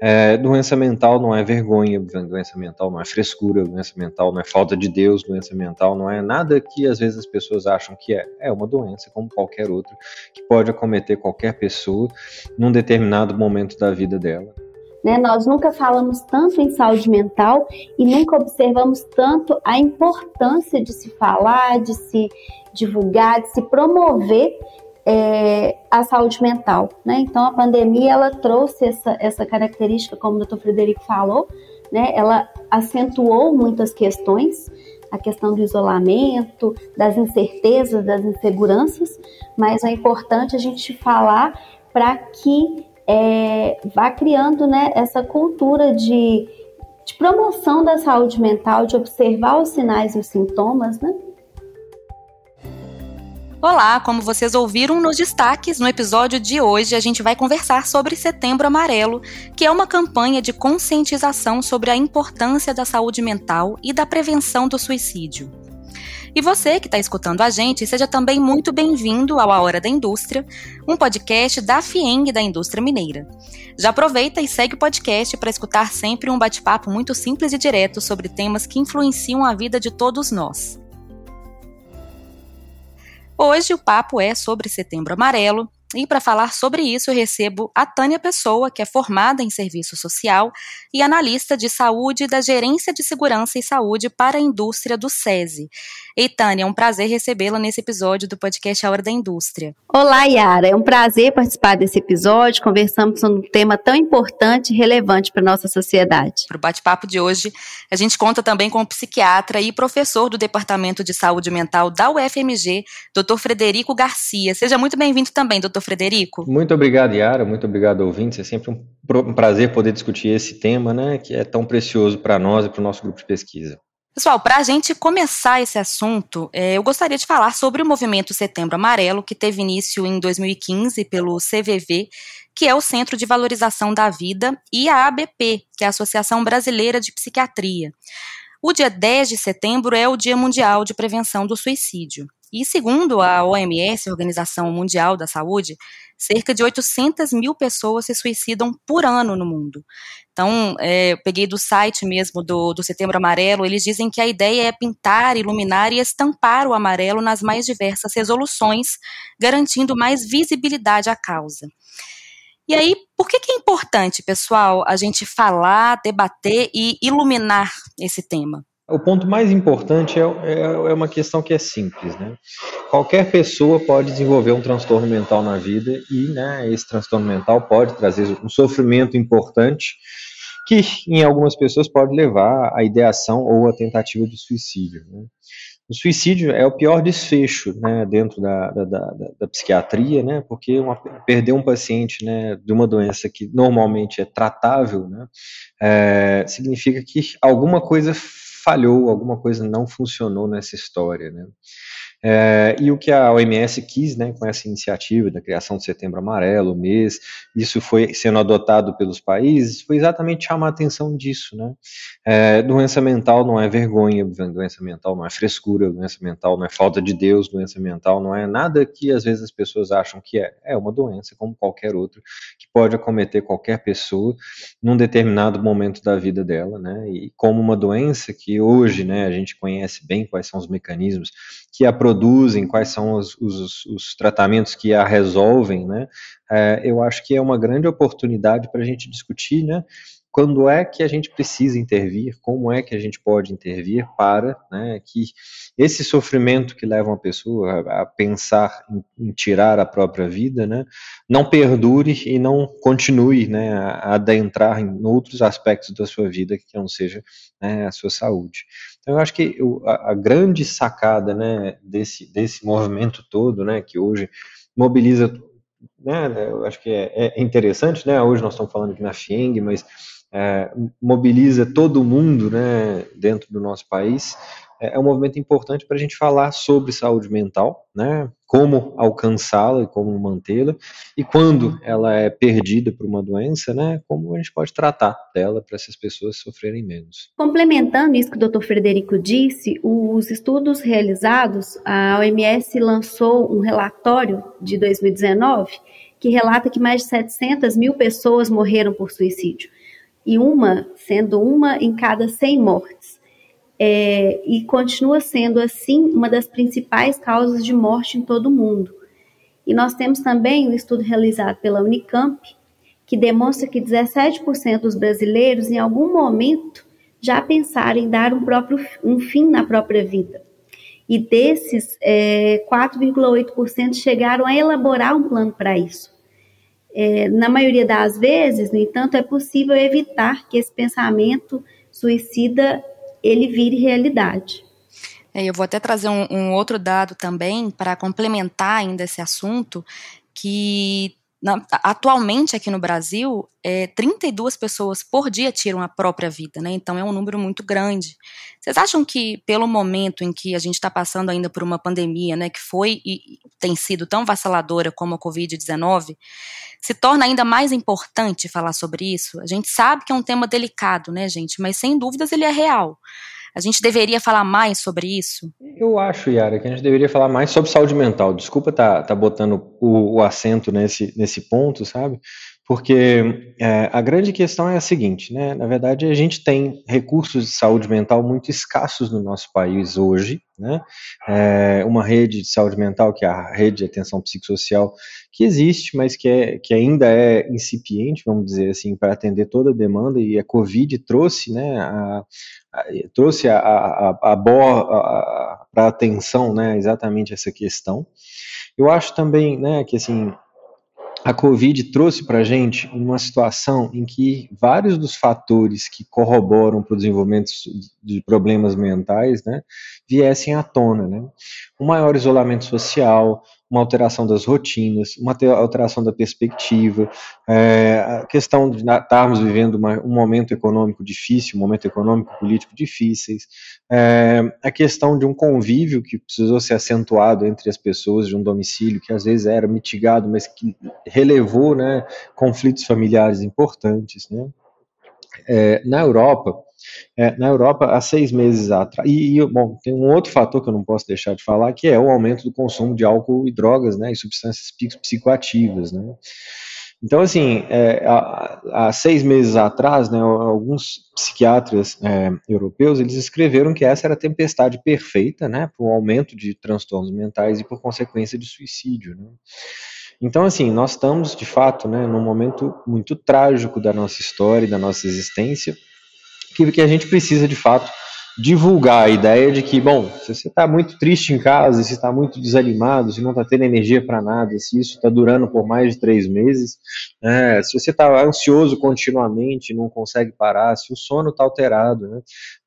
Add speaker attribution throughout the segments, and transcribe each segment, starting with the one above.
Speaker 1: É, doença mental não é vergonha, doença mental não é frescura, doença mental não é falta de Deus, doença mental não é nada que às vezes as pessoas acham que é. É uma doença como qualquer outra que pode acometer qualquer pessoa num determinado momento da vida dela.
Speaker 2: Né? Nós nunca falamos tanto em saúde mental e nunca observamos tanto a importância de se falar, de se divulgar, de se promover é, a saúde mental. Né? Então, a pandemia ela trouxe essa, essa característica, como o doutor Frederico falou, né? ela acentuou muitas questões, a questão do isolamento, das incertezas, das inseguranças, mas é importante a gente falar para que é, vá criando né, essa cultura de, de promoção da saúde mental, de observar os sinais e os sintomas, né?
Speaker 3: Olá, como vocês ouviram nos destaques, no episódio de hoje a gente vai conversar sobre Setembro Amarelo, que é uma campanha de conscientização sobre a importância da saúde mental e da prevenção do suicídio. E você que está escutando a gente, seja também muito bem-vindo ao A Hora da Indústria, um podcast da FIENG da Indústria Mineira. Já aproveita e segue o podcast para escutar sempre um bate-papo muito simples e direto sobre temas que influenciam a vida de todos nós. Hoje o papo é sobre Setembro Amarelo, e para falar sobre isso, eu recebo a Tânia Pessoa, que é formada em serviço social e analista de saúde da Gerência de Segurança e Saúde para a Indústria do SESI. Ei, Tânia, é um prazer recebê-la nesse episódio do podcast A Hora da Indústria.
Speaker 2: Olá, Yara. É um prazer participar desse episódio. Conversamos sobre um tema tão importante e relevante para a nossa sociedade.
Speaker 3: Para o bate-papo de hoje, a gente conta também com o psiquiatra e professor do Departamento de Saúde Mental da UFMG, Dr. Frederico Garcia. Seja muito bem-vindo também, doutor doutor Frederico?
Speaker 1: Muito obrigado, Yara. Muito obrigado, ouvintes. É sempre um prazer poder discutir esse tema, né, que é tão precioso para nós e para o nosso grupo de pesquisa.
Speaker 3: Pessoal, para a gente começar esse assunto, é, eu gostaria de falar sobre o movimento Setembro Amarelo, que teve início em 2015 pelo CVV, que é o Centro de Valorização da Vida, e a ABP, que é a Associação Brasileira de Psiquiatria. O dia 10 de setembro é o Dia Mundial de Prevenção do Suicídio. E segundo a OMS, Organização Mundial da Saúde, cerca de 800 mil pessoas se suicidam por ano no mundo. Então, é, eu peguei do site mesmo do, do Setembro Amarelo, eles dizem que a ideia é pintar, iluminar e estampar o amarelo nas mais diversas resoluções, garantindo mais visibilidade à causa. E aí, por que, que é importante, pessoal, a gente falar, debater e iluminar esse tema?
Speaker 1: O ponto mais importante é, é, é, uma questão que é simples, né? Qualquer pessoa pode desenvolver um transtorno mental na vida e, né, esse transtorno mental pode trazer um sofrimento importante que, em algumas pessoas, pode levar à ideação ou à tentativa de suicídio. Né? O suicídio é o pior desfecho, né, dentro da, da, da, da psiquiatria, né, porque uma, perder um paciente, né, de uma doença que normalmente é tratável, né, é, significa que alguma coisa falhou, alguma coisa não funcionou nessa história, né? É, e o que a OMS quis, né, com essa iniciativa da criação do Setembro Amarelo, mês, isso foi sendo adotado pelos países, foi exatamente chamar a atenção disso, né? É, doença mental não é vergonha, doença mental não é frescura, doença mental não é falta de Deus, doença mental não é nada que às vezes as pessoas acham que é. É uma doença como qualquer outra que pode acometer qualquer pessoa num determinado momento da vida dela, né? E como uma doença que hoje, né, a gente conhece bem quais são os mecanismos que a produzem, quais são os, os, os tratamentos que a resolvem, né? É, eu acho que é uma grande oportunidade para a gente discutir, né? Quando é que a gente precisa intervir? Como é que a gente pode intervir para né, que esse sofrimento que leva uma pessoa a, a pensar em, em, tirar a própria vida, né, não perdure e não continue né, a, adentrar em outros aspectos da sua vida que não seja né, a sua saúde. Então, eu acho que eu, a, a, grande sacada né, desse, desse movimento todo, né, que hoje mobiliza, né, eu acho que é, é interessante, né, hoje nós estamos falando aqui na FIENG, mas é, mobiliza todo mundo né, dentro do nosso país, é, é um movimento importante para a gente falar sobre saúde mental, né? Como alcançá-la e como mantê-la, e quando ela é perdida por uma doença, né? Como a gente pode tratar dela para essas pessoas sofrerem menos.
Speaker 2: Complementando isso que o Dr. Frederico disse, os estudos realizados, a OMS lançou um relatório de 2019 que relata que mais de 700 mil pessoas morreram por suicídio. E uma, sendo uma em cada 100 mortes. É, e continua sendo, assim, uma das principais causas de morte em todo o mundo. E nós temos também um estudo realizado pela Unicamp, que demonstra que 17% dos brasileiros, em algum momento, já pensaram em dar um, próprio, um fim na própria vida. E desses, é, 4,8% chegaram a elaborar um plano para isso. É, na maioria das vezes, no entanto, é possível evitar que esse pensamento suicida ele vire realidade.
Speaker 3: É, eu vou até trazer um, um outro dado também para complementar ainda esse assunto, que na, atualmente aqui no Brasil, é, 32 pessoas por dia tiram a própria vida, né? Então é um número muito grande. Vocês acham que, pelo momento em que a gente está passando ainda por uma pandemia, né, que foi e tem sido tão vaciladora como a Covid-19, se torna ainda mais importante falar sobre isso? A gente sabe que é um tema delicado, né, gente? Mas sem dúvidas ele é real. A gente deveria falar mais sobre isso?
Speaker 1: Eu acho, Yara, que a gente deveria falar mais sobre saúde mental. Desculpa tá, tá botando o, o acento nesse, nesse ponto, sabe? Porque é, a grande questão é a seguinte, né? Na verdade, a gente tem recursos de saúde mental muito escassos no nosso país hoje, né? É uma rede de saúde mental, que é a rede de atenção psicossocial, que existe, mas que, é, que ainda é incipiente, vamos dizer assim, para atender toda a demanda, e a Covid trouxe, né, a, a, trouxe a, a, a, a para atenção, né, exatamente essa questão. Eu acho também, né, que assim, a Covid trouxe para a gente uma situação em que vários dos fatores que corroboram para o desenvolvimento de problemas mentais né, viessem à tona. Né? Um maior isolamento social, uma alteração das rotinas, uma alteração da perspectiva, é, a questão de estarmos vivendo uma, um momento econômico difícil, um momento econômico político difíceis, é, a questão de um convívio que precisou ser acentuado entre as pessoas de um domicílio que às vezes era mitigado, mas que relevou né, conflitos familiares importantes. Né? É, na Europa, é, na Europa, há seis meses atrás. E, e, bom, tem um outro fator que eu não posso deixar de falar, que é o aumento do consumo de álcool e drogas, né, e substâncias psicoativas, né. Então, assim, é, há, há, seis meses atrás, né, alguns psiquiatras é, europeus, eles escreveram que essa era a tempestade perfeita, né, para o aumento de transtornos mentais e por consequência de suicídio, né. Então, assim, nós estamos, de fato, né, num momento muito trágico da nossa história e da nossa existência, que, que a gente precisa, de fato, divulgar a ideia de que, bom, se você está muito triste em casa, se está muito desanimado, se não está tendo energia para nada, se isso está durando por mais de três meses, é, se você está ansioso continuamente, não consegue parar, se o sono está alterado, né,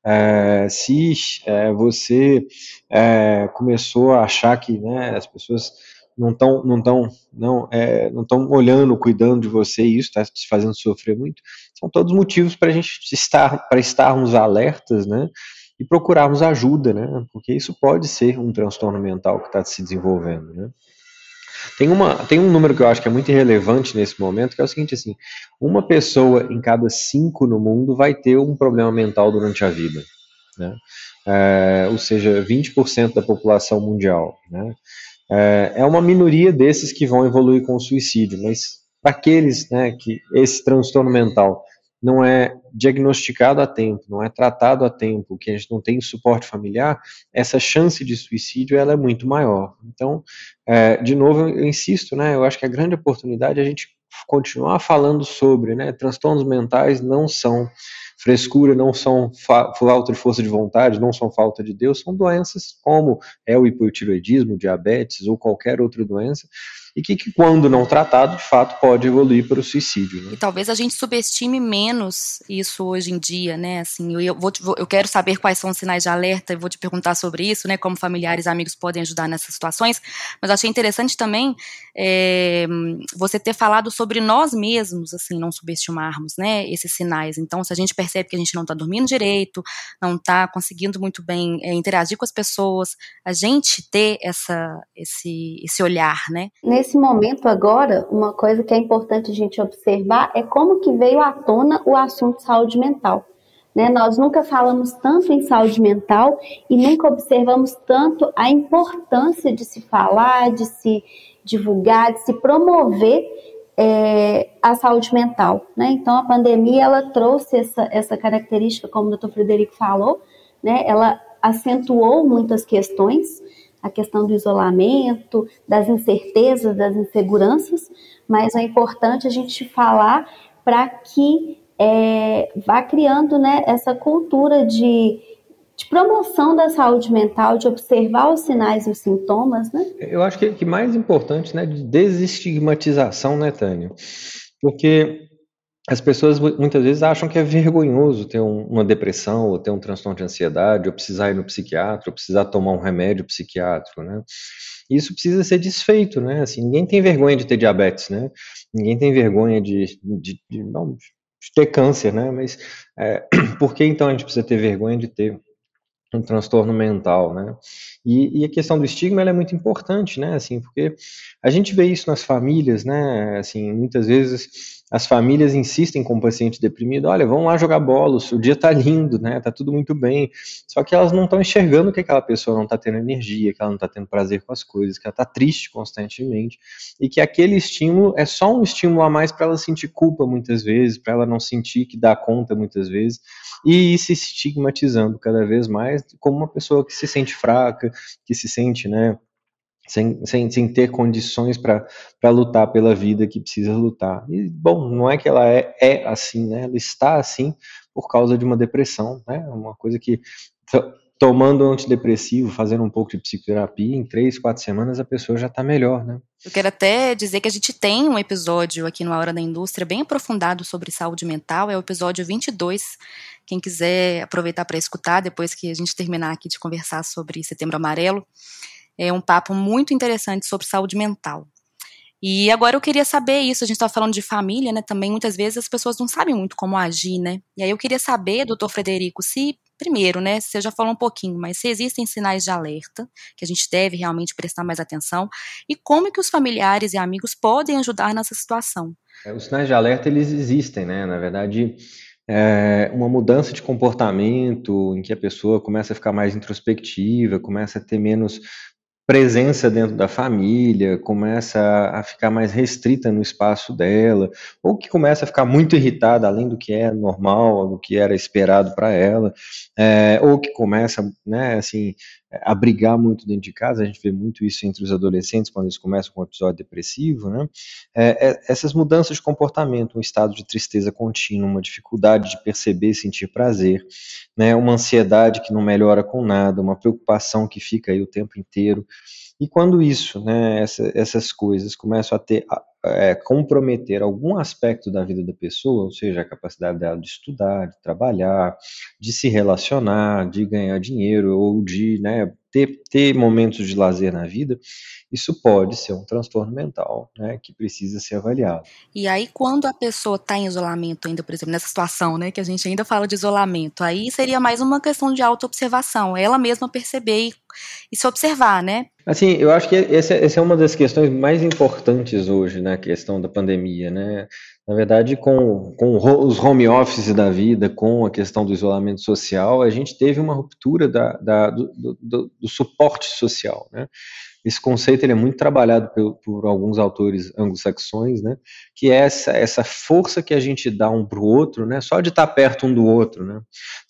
Speaker 1: é, se é, você é, começou a achar que né, as pessoas não estão não não, é, não olhando, cuidando de você e isso está te fazendo sofrer muito, são todos motivos para a gente estar, para estarmos alertas, né, e procurarmos ajuda, né, porque isso pode ser um transtorno mental que está se desenvolvendo, né. Tem, uma, tem um número que eu acho que é muito irrelevante nesse momento, que é o seguinte, assim, uma pessoa em cada cinco no mundo vai ter um problema mental durante a vida, né, é, ou seja, 20% da população mundial, né, é, é uma minoria desses que vão evoluir com o suicídio, mas para aqueles né, que esse transtorno mental não é diagnosticado a tempo, não é tratado a tempo, que a gente não tem suporte familiar, essa chance de suicídio ela é muito maior. Então, é, de novo, eu insisto, né, eu acho que a grande oportunidade é a gente continuar falando sobre, né, transtornos mentais não são frescura, não são fa falta de força de vontade, não são falta de Deus, são doenças como é o hipotiroidismo, diabetes ou qualquer outra doença, e que, que, quando não tratado, de fato, pode evoluir para o suicídio. Né?
Speaker 3: E talvez a gente subestime menos isso hoje em dia, né? Assim, eu, vou, eu quero saber quais são os sinais de alerta e vou te perguntar sobre isso, né? Como familiares e amigos podem ajudar nessas situações. Mas achei interessante também é, você ter falado sobre nós mesmos, assim, não subestimarmos, né? Esses sinais. Então, se a gente percebe que a gente não está dormindo direito, não está conseguindo muito bem é, interagir com as pessoas, a gente ter essa, esse, esse olhar, né?
Speaker 2: nesse momento agora, uma coisa que é importante a gente observar é como que veio à tona o assunto de saúde mental. Né? Nós nunca falamos tanto em saúde mental e nunca observamos tanto a importância de se falar, de se, divulgar, de se promover é, a saúde mental. Né? Então, a pandemia ela trouxe essa, essa característica, como o doutor Frederico falou, né? ela acentuou muitas questões, a questão do isolamento, das incertezas, das inseguranças, mas é importante a gente falar para que é, vá criando né, essa cultura de de promoção da saúde mental, de observar os sinais e os sintomas, né?
Speaker 1: Eu acho que, que mais importante, né, de desestigmatização, né, Tânia? Porque as pessoas muitas vezes acham que é vergonhoso ter um, uma depressão, ou ter um transtorno de ansiedade, ou precisar ir no psiquiatra, ou precisar tomar um remédio psiquiátrico, né? Isso precisa ser desfeito, né? Assim, ninguém tem vergonha de ter diabetes, né? Ninguém tem vergonha de, de, de, não, de ter câncer, né? Mas é, por que então a gente precisa ter vergonha de ter um transtorno mental, né? E, e, a questão do estigma é muito importante, né? Assim, porque a gente vê isso nas famílias, né? Assim, muitas vezes as famílias insistem com o paciente deprimido, olha, vamos lá jogar bola, o dia tá lindo, né? Tá tudo muito bem. Só que elas não estão enxergando que aquela pessoa não tá tendo energia, que ela não tá tendo prazer com as coisas, que ela tá triste constantemente e que aquele estímulo é só um estímulo a mais para ela sentir culpa muitas vezes, para ela não sentir que dá conta muitas vezes e ir se estigmatizando cada vez mais como uma pessoa que se sente fraca, que se sente, né, sem, sem, sem ter condições para lutar pela vida que precisa lutar. E, bom, não é que ela é, é assim, né? Ela está assim por causa de uma depressão, né? Uma coisa que tomando antidepressivo, fazendo um pouco de psicoterapia, em três, quatro semanas a pessoa já está melhor, né?
Speaker 3: Eu quero até dizer que a gente tem um episódio aqui no Hora da Indústria bem aprofundado sobre saúde mental, é o episódio 22. Quem quiser aproveitar para escutar depois que a gente terminar aqui de conversar sobre Setembro Amarelo, é um papo muito interessante sobre saúde mental. E agora eu queria saber isso, a gente estava falando de família, né? Também muitas vezes as pessoas não sabem muito como agir, né? E aí eu queria saber, doutor Frederico, se, primeiro, né, você já falou um pouquinho, mas se existem sinais de alerta, que a gente deve realmente prestar mais atenção, e como é que os familiares e amigos podem ajudar nessa situação?
Speaker 1: É, os sinais de alerta, eles existem, né? Na verdade, é uma mudança de comportamento em que a pessoa começa a ficar mais introspectiva, começa a ter menos presença dentro da família, começa a ficar mais restrita no espaço dela, ou que começa a ficar muito irritada, além do que é normal, do que era esperado para ela, é, ou que começa, né, assim, a brigar muito dentro de casa, a gente vê muito isso entre os adolescentes quando eles começam com um episódio depressivo, né? É, é, essas mudanças de comportamento, um estado de tristeza contínua, uma dificuldade de perceber e sentir prazer, né? Uma ansiedade que não melhora com nada, uma preocupação que fica aí o tempo inteiro. E quando isso, né, essa, essas coisas começam a ter é, comprometer algum aspecto da vida da pessoa, ou seja, a capacidade dela de estudar, de trabalhar, de se relacionar, de ganhar dinheiro ou de né, ter, ter momentos de lazer na vida, isso pode ser um transtorno mental, né, que precisa ser avaliado.
Speaker 3: E aí, quando a pessoa está em isolamento ainda, por exemplo, nessa situação, né, que a gente ainda fala de isolamento, aí seria mais uma questão de autoobservação, ela mesma perceber e, e se observar, né?
Speaker 1: Assim, eu acho que essa, essa é uma das questões mais importantes hoje, né, a questão da pandemia, né, na verdade, com, com os home office da vida, com a questão do isolamento social, a gente teve uma ruptura da, da do, do, do, suporte social, né? Esse conceito ele é muito trabalhado por, por alguns autores anglo-saxões, né? Que é essa, essa força que a gente dá um para o outro, né? Só de estar perto um do outro, né?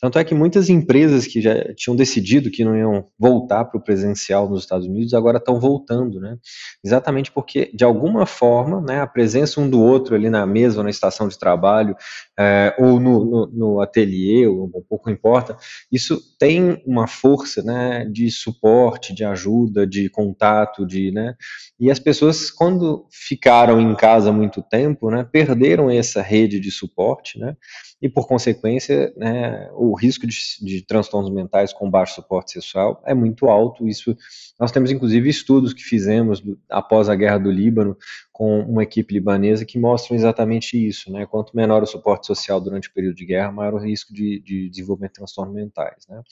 Speaker 1: Tanto é que muitas empresas que já tinham decidido que não iam voltar para o presencial nos Estados Unidos agora estão voltando, né? Exatamente porque de alguma forma, né? A presença um do outro ali na mesa ou na estação de trabalho é, ou no, no, no ateliê, ou pouco importa, isso tem uma força, né? De suporte, de ajuda, de contato contato, de, né? E as pessoas, quando ficaram em casa muito tempo, né, perderam essa rede de suporte, né? E por consequência, né, o risco de, de transtornos mentais com baixo suporte sexual é muito alto. Isso nós temos inclusive estudos que fizemos do, após a guerra do Líbano com uma equipe libanesa que mostram exatamente isso, né? Quanto menor o suporte social durante o período de guerra, maior o risco de, de desenvolvimento de transtornos mentais, né?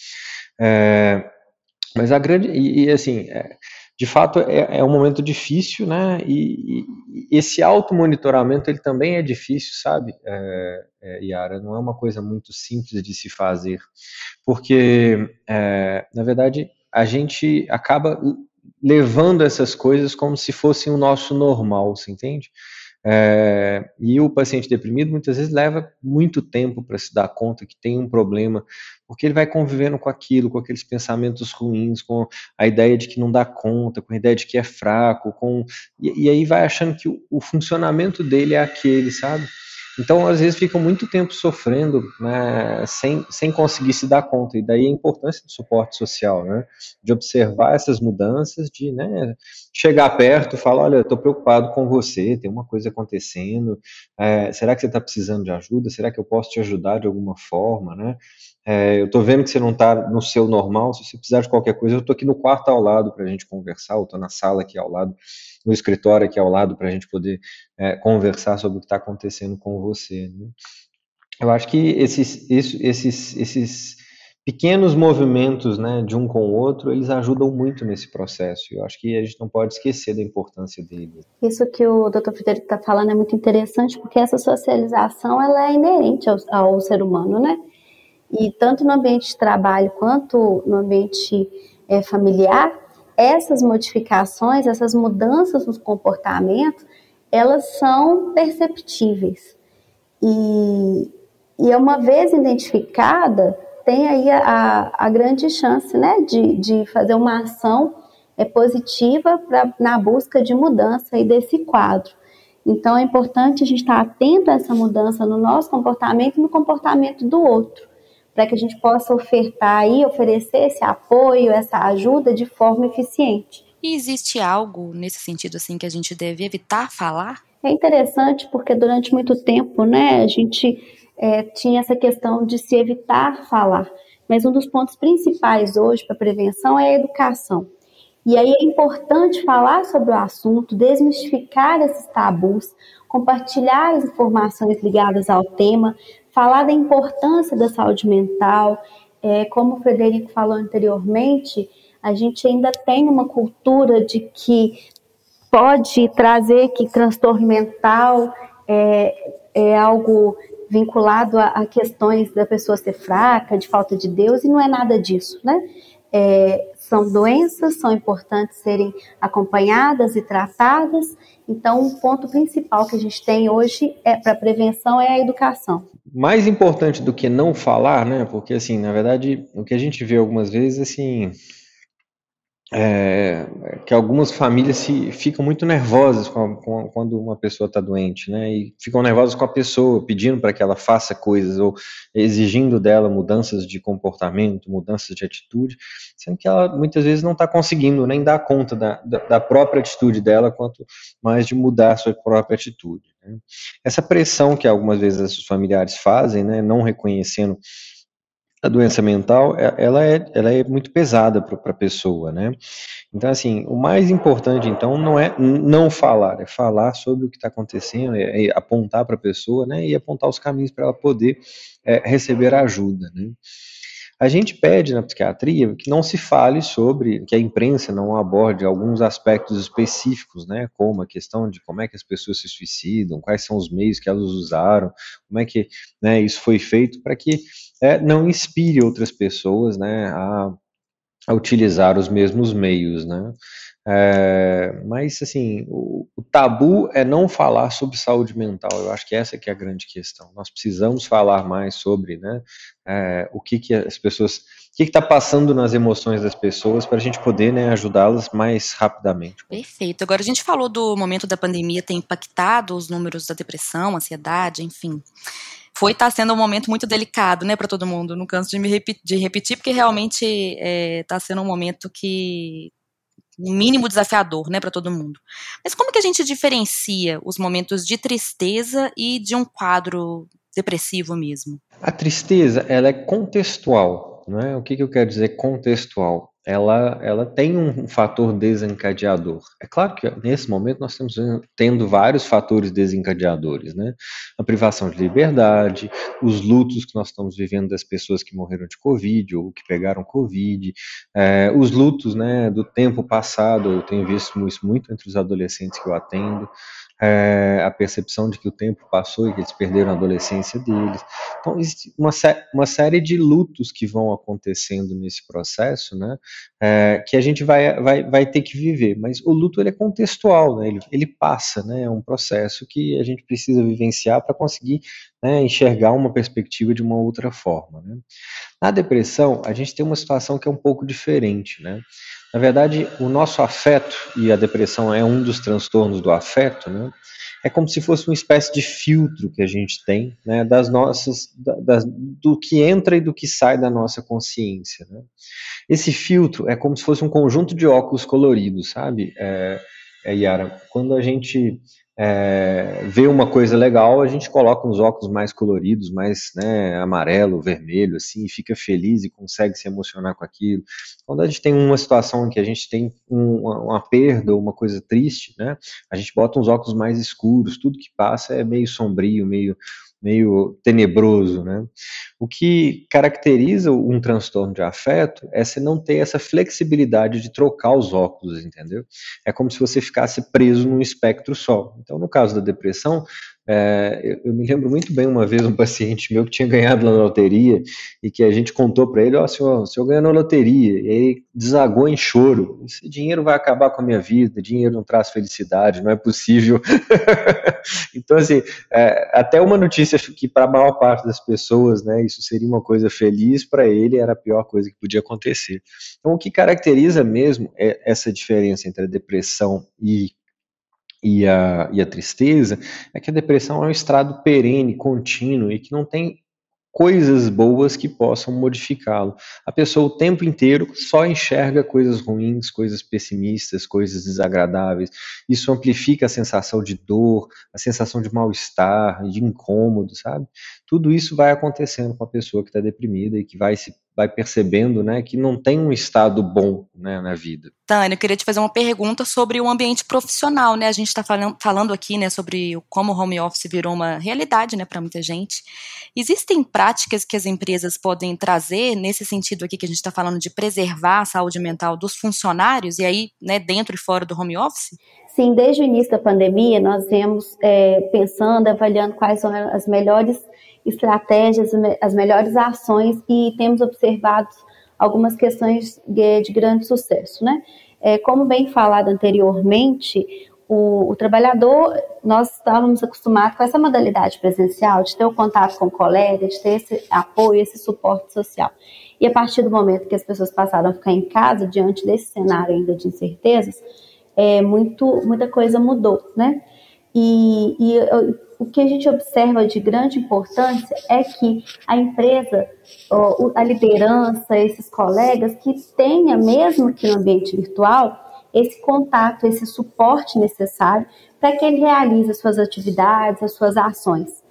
Speaker 1: É, mas a grande e, e assim é, de fato é, é, um momento difícil, né? E, e esse automonitoramento ele também é difícil, sabe, é, é, Yara? Não é uma coisa muito simples de se fazer, porque é, na verdade a gente acaba levando essas coisas como se fossem o nosso normal, você entende? É, e o paciente deprimido muitas vezes leva muito tempo para se dar conta que tem um problema, porque ele vai convivendo com aquilo, com aqueles pensamentos ruins, com a ideia de que não dá conta, com a ideia de que é fraco, com e, e aí vai achando que o, o funcionamento dele é aquele, sabe? Então, às vezes, ficam muito tempo sofrendo né, sem, sem conseguir se dar conta. E daí a importância do suporte social, né, de observar essas mudanças, de né, chegar perto e falar: olha, estou preocupado com você, tem uma coisa acontecendo, é, será que você está precisando de ajuda? Será que eu posso te ajudar de alguma forma? Né? É, eu estou vendo que você não está no seu normal, se você precisar de qualquer coisa, eu estou aqui no quarto ao lado para a gente conversar, eu estou na sala aqui ao lado, no escritório aqui ao lado para a gente poder é, conversar sobre o que está acontecendo com você. Né? Eu acho que esses, esses, esses pequenos movimentos né, de um com o outro, eles ajudam muito nesse processo. Eu acho que a gente não pode esquecer da importância dele.
Speaker 2: Isso que o Dr. Frederico está falando é muito interessante, porque essa socialização ela é inerente ao, ao ser humano, né? E tanto no ambiente de trabalho quanto no ambiente é, familiar, essas modificações, essas mudanças no comportamento, elas são perceptíveis. E, e uma vez identificada, tem aí a, a grande chance né, de, de fazer uma ação é, positiva pra, na busca de mudança aí desse quadro. Então é importante a gente estar atento a essa mudança no nosso comportamento e no comportamento do outro para que a gente possa ofertar e oferecer esse apoio, essa ajuda de forma eficiente.
Speaker 3: E existe algo nesse sentido assim que a gente deve evitar falar?
Speaker 2: É interessante porque durante muito tempo, né, a gente é, tinha essa questão de se evitar falar. Mas um dos pontos principais hoje para prevenção é a educação. E aí é importante falar sobre o assunto, desmistificar esses tabus, compartilhar as informações ligadas ao tema, falar da importância da saúde mental. É, como o Frederico falou anteriormente, a gente ainda tem uma cultura de que pode trazer que transtorno mental é, é algo vinculado a, a, questões da pessoa ser fraca, de falta de Deus, e não é nada disso, né? É, são doenças, são importantes serem acompanhadas e tratadas. Então, o ponto principal que a gente tem hoje é para prevenção é a educação.
Speaker 1: Mais importante do que não falar, né? Porque assim, na verdade, o que a gente vê algumas vezes assim, é, que algumas famílias se, ficam muito nervosas com, com, quando uma pessoa está doente, né? E ficam nervosas com a pessoa, pedindo para que ela faça coisas ou exigindo dela mudanças de comportamento, mudanças de atitude, sendo que ela muitas vezes não está conseguindo nem dar conta da, da, da, própria atitude dela, quanto mais de mudar a sua própria atitude. Essa pressão que algumas vezes os familiares fazem, né, não reconhecendo a doença mental, é, ela é, ela é muito pesada para a pessoa, né? Então, assim, o mais importante, então, não é não falar, é falar sobre o que está acontecendo, é, é apontar para a pessoa, né? E apontar os caminhos para ela poder é, receber ajuda, né? A gente pede na psiquiatria que não se fale sobre, que a imprensa não aborde alguns aspectos específicos, né, como a questão de como é que as pessoas se suicidam, quais são os meios que elas usaram, como é que né, isso foi feito, para que é, não inspire outras pessoas né, a, a utilizar os mesmos meios, né? É, mas, assim, o, o, tabu é não falar sobre saúde mental. Eu acho que essa que é a grande questão. Nós precisamos falar mais sobre né, é, o que, que as pessoas. O que está passando nas emoções das pessoas para a gente poder né, ajudá-las mais rapidamente.
Speaker 3: Perfeito. Agora, a gente falou do momento da pandemia ter impactado os números da depressão, ansiedade, enfim foi estar tá sendo um momento muito delicado, né, para todo mundo. Não canso de me repetir, de repetir porque realmente está é, tá sendo um momento que no mínimo desafiador, né, para todo mundo. Mas como que a gente diferencia os momentos de tristeza e de um quadro depressivo mesmo?
Speaker 1: A tristeza, ela é contextual, né? O que, que eu quero dizer contextual? Ela, ela tem um fator desencadeador. É claro que nesse momento nós estamos tendo vários fatores desencadeadores, né? A privação de liberdade, os lutos que nós estamos vivendo das pessoas que morreram de Covid ou que pegaram Covid, é, os lutos, né, do tempo passado. Eu tenho visto isso muito entre os adolescentes que eu atendo. É, a percepção de que o tempo passou e que eles perderam a adolescência deles. Então, existe uma, uma série de lutos que vão acontecendo nesse processo, né, é, que a gente vai, vai, vai ter que viver, mas o luto ele é contextual, né, ele, ele passa, né, é um processo que a gente precisa vivenciar para conseguir né, enxergar uma perspectiva de uma outra forma. Né. Na depressão, a gente tem uma situação que é um pouco diferente, né, na verdade, o nosso afeto, e a depressão é um dos transtornos do afeto, né? É como se fosse uma espécie de filtro que a gente tem, né? Das nossas, da, do que entra e do que sai da nossa consciência, né? Esse filtro é como se fosse um conjunto de óculos coloridos, sabe, é Yara? Quando a gente é, vê uma coisa legal, a gente coloca uns óculos mais coloridos, mais né, amarelo, vermelho, assim, e fica feliz e consegue se emocionar com aquilo. Quando a gente tem uma situação em que a gente tem um, uma, uma perda ou uma coisa triste, né, a gente bota uns óculos mais escuros, tudo que passa é meio sombrio, meio meio tenebroso, né? O que caracteriza um transtorno de afeto é você não ter essa flexibilidade de trocar os óculos, entendeu? É como se você ficasse preso num espectro só. Então, no caso da depressão, é, eu, eu, me lembro muito bem uma vez um paciente meu que tinha ganhado na loteria e que a gente contou para ele, ó, oh, senhor, o senhor ganhou na loteria, e aí desagou em choro. Esse dinheiro vai acabar com a minha vida, dinheiro não traz felicidade, não é possível. então, assim, é, até uma notícia que para a maior parte das pessoas, né, isso seria uma coisa feliz, para ele era a pior coisa que podia acontecer. Então, o que caracteriza mesmo é essa diferença entre a depressão e e a, e a tristeza é que a depressão é um estado perene, contínuo e que não tem coisas boas que possam modificá-lo. A pessoa o tempo inteiro só enxerga coisas ruins, coisas pessimistas, coisas desagradáveis. Isso amplifica a sensação de dor, a sensação de mal-estar, de incômodo, sabe? Tudo isso vai acontecendo com a pessoa que está deprimida e que vai se vai percebendo né, que não tem um estado bom né, na vida.
Speaker 3: Tânia, eu queria te fazer uma pergunta sobre o ambiente profissional. Né? A gente está falando, falando aqui né, sobre como o home office virou uma realidade né, para muita gente. Existem práticas que as empresas podem trazer nesse sentido aqui que a gente está falando de preservar a saúde mental dos funcionários e aí né, dentro e fora do home office?
Speaker 2: Sim, desde o início da pandemia, nós vemos é, pensando, avaliando quais são as melhores estratégias, as melhores ações e temos observado algumas questões de, de grande sucesso, né? É, como bem falado anteriormente, o, o, trabalhador, nós estávamos acostumados com essa modalidade presencial, de ter o contato com o colega, de ter esse apoio, esse suporte social. E a partir do momento que as pessoas passaram a ficar em casa, diante desse cenário ainda de incertezas, é, muito, muita coisa mudou, né? E, e o que a gente observa de grande importância é que a empresa, a liderança, esses colegas, que tenha, mesmo que no ambiente virtual, esse contato, esse suporte necessário para que ele realize as suas atividades, as suas ações.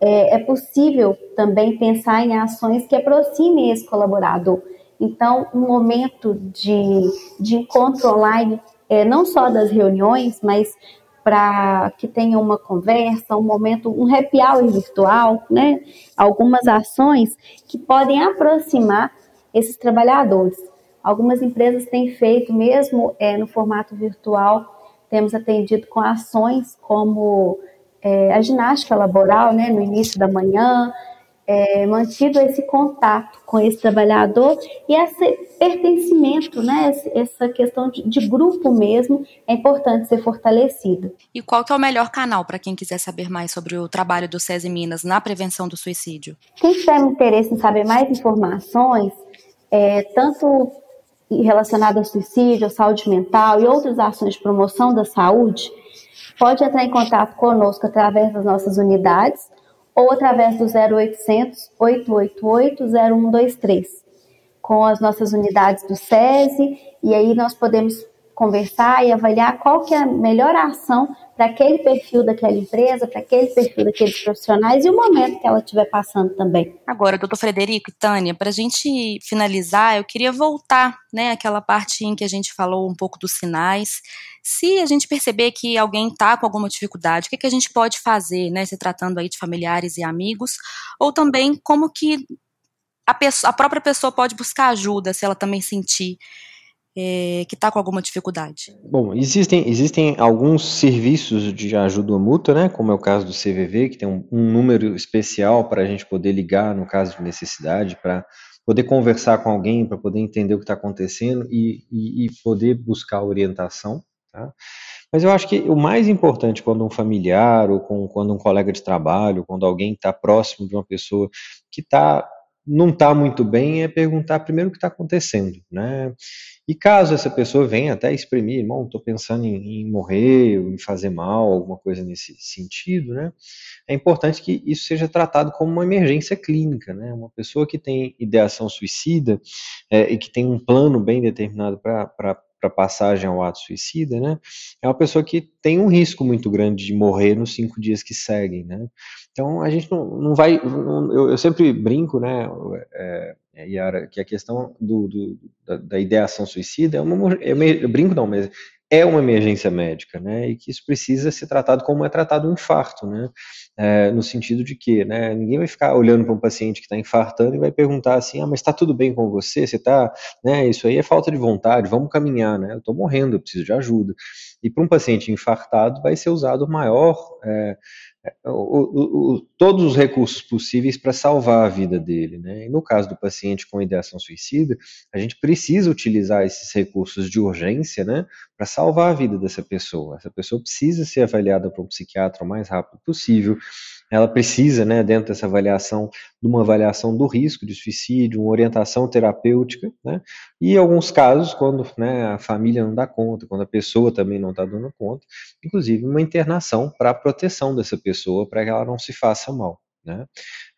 Speaker 2: É, é possível também pensar em ações que aproximem esse colaborador. Então, um momento de, de encontro online, é, não só das reuniões, mas para que tenha uma conversa, um momento, um happy hour virtual, né? Algumas ações que podem aproximar esses trabalhadores. Algumas empresas têm feito, mesmo é, no formato virtual, temos atendido com ações como é, a ginástica laboral, né, no início da manhã, é, mantido esse contato com esse trabalhador e esse pertencimento, né, essa questão de, de grupo mesmo, é importante ser fortalecida.
Speaker 3: E qual que é o melhor canal para quem quiser saber mais sobre o trabalho do SESI Minas na prevenção do suicídio?
Speaker 2: Quem tiver interesse em saber mais informações, é, tanto relacionado ao suicídio, à saúde mental e outras ações de promoção da saúde, pode entrar em contato conosco através das nossas unidades ou através do 0800 888 0123, com as nossas unidades do SESI, e aí nós podemos conversar e avaliar qual que é a melhor ação para aquele perfil daquela empresa, para aquele perfil daqueles profissionais e o momento que ela estiver passando também.
Speaker 3: Agora, doutor Frederico e Tânia, para a gente finalizar, eu queria voltar, né, aquela parte em que a gente falou um pouco dos sinais. Se a gente perceber que alguém está com alguma dificuldade, o que, que a gente pode fazer, né, se tratando aí de familiares e amigos, ou também como que a, pessoa, a própria pessoa pode buscar ajuda se ela também sentir é, que está com alguma dificuldade?
Speaker 1: Bom, existem, existem alguns serviços de ajuda mútua, né, como é o caso do CVV, que tem um, um número especial para a gente poder ligar no caso de necessidade, para poder conversar com alguém, para poder entender o que está acontecendo e, e, e, poder buscar orientação. Tá? Mas eu acho que o mais importante quando um familiar ou com, quando um colega de trabalho, quando alguém está próximo de uma pessoa que está não está muito bem é perguntar primeiro o que está acontecendo, né? E caso essa pessoa venha até exprimir, irmão, estou pensando em, em, morrer, ou em fazer mal, alguma coisa nesse sentido, né? É importante que isso seja tratado como uma emergência clínica, né? Uma pessoa que tem ideação suicida é, e que tem um plano bem determinado para para passagem ao ato suicida, né, é uma pessoa que tem um risco muito grande de morrer nos cinco dias que seguem, né. Então a gente não, não vai, não, eu, eu, sempre brinco, né, é, é, Yara, que a questão do, do da, da, ideação suicida é uma, é uma, eu brinco não, mas é uma emergência médica, né, e que isso precisa ser tratado como é tratado um infarto, né, é, no sentido de que, né, ninguém vai ficar olhando para um paciente que está infartando e vai perguntar assim, ah, mas está tudo bem com você, você está, né, isso aí é falta de vontade, vamos caminhar, né, eu estou morrendo, eu preciso de ajuda. E para um paciente infartado vai ser usado maior é, o, o, o, todos os recursos possíveis para salvar a vida dele. Né? E no caso do paciente com ideação suicida, a gente precisa utilizar esses recursos de urgência né, para salvar a vida dessa pessoa. Essa pessoa precisa ser avaliada por um psiquiatra o mais rápido possível, ela precisa, né, dentro dessa avaliação, de uma avaliação do risco de suicídio, uma orientação terapêutica, né, e alguns casos, quando né, a família não dá conta, quando a pessoa também não está dando conta, inclusive uma internação para a proteção dessa pessoa, para que ela não se faça mal. Né?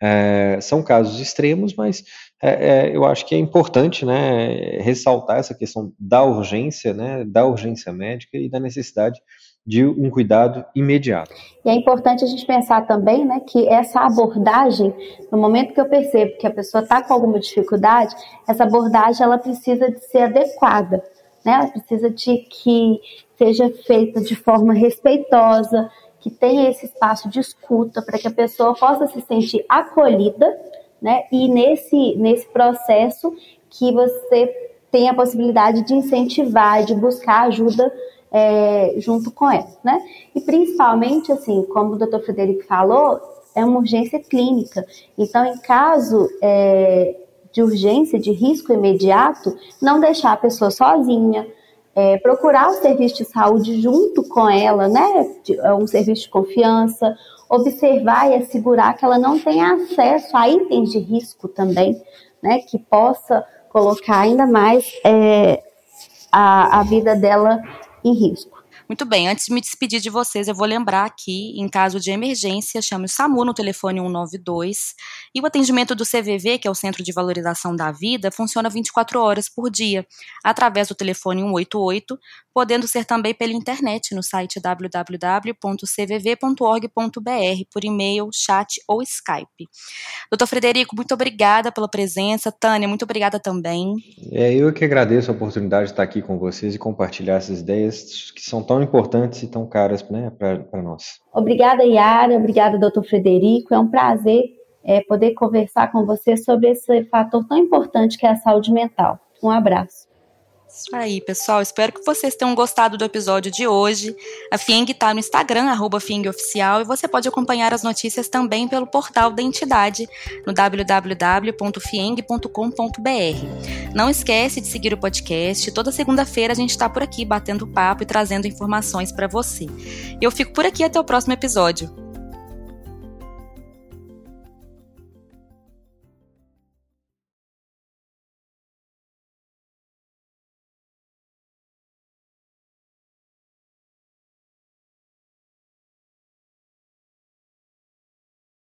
Speaker 1: É, são casos extremos, mas é, é, eu acho que é importante né, ressaltar essa questão da urgência, né, da urgência médica e da necessidade de um cuidado imediato.
Speaker 2: E é importante a gente pensar também né, que essa abordagem, no momento que eu percebo que a pessoa está com alguma dificuldade, essa abordagem ela precisa de ser adequada, né? ela precisa de que seja feita de forma respeitosa, que tenha esse espaço de escuta para que a pessoa possa se sentir acolhida, né? E nesse, nesse processo que você tem a possibilidade de incentivar, de buscar ajuda é, junto com ela, né? E principalmente, assim, como o doutor Frederico falou, é uma urgência clínica. Então, em caso é, de urgência, de risco imediato, não deixar a pessoa sozinha, é, procurar o serviço de saúde junto com ela, né? É um serviço de confiança, observar e assegurar que ela não tenha acesso a itens de risco também, né? Que possa colocar ainda mais é, a, a vida dela risco.
Speaker 3: Muito bem, antes de me despedir de vocês, eu vou lembrar aqui, em caso de emergência, chame o SAMU no telefone 192. E o atendimento do CVV, que é o Centro de Valorização da Vida, funciona 24 horas por dia, através do telefone 188, podendo ser também pela internet no site www.cvv.org.br, por e-mail, chat ou Skype. Doutor Frederico, muito obrigada pela presença. Tânia, muito obrigada também.
Speaker 1: É, eu que agradeço a oportunidade de estar aqui com vocês e compartilhar essas ideias que são tão tão importantes e tão caras né, para nós.
Speaker 2: Obrigada, Yara. Obrigada, doutor Frederico. É um prazer é, poder conversar com você sobre esse fator tão importante que é a saúde mental. Um abraço.
Speaker 3: Isso aí, pessoal. Espero que vocês tenham gostado do episódio de hoje. A Fieng está no Instagram, arroba Oficial, e você pode acompanhar as notícias também pelo portal da entidade, no www.fieng.com.br. Não esquece de seguir o podcast. Toda segunda-feira a gente está por aqui batendo papo e trazendo informações para você. Eu fico por aqui até o próximo episódio.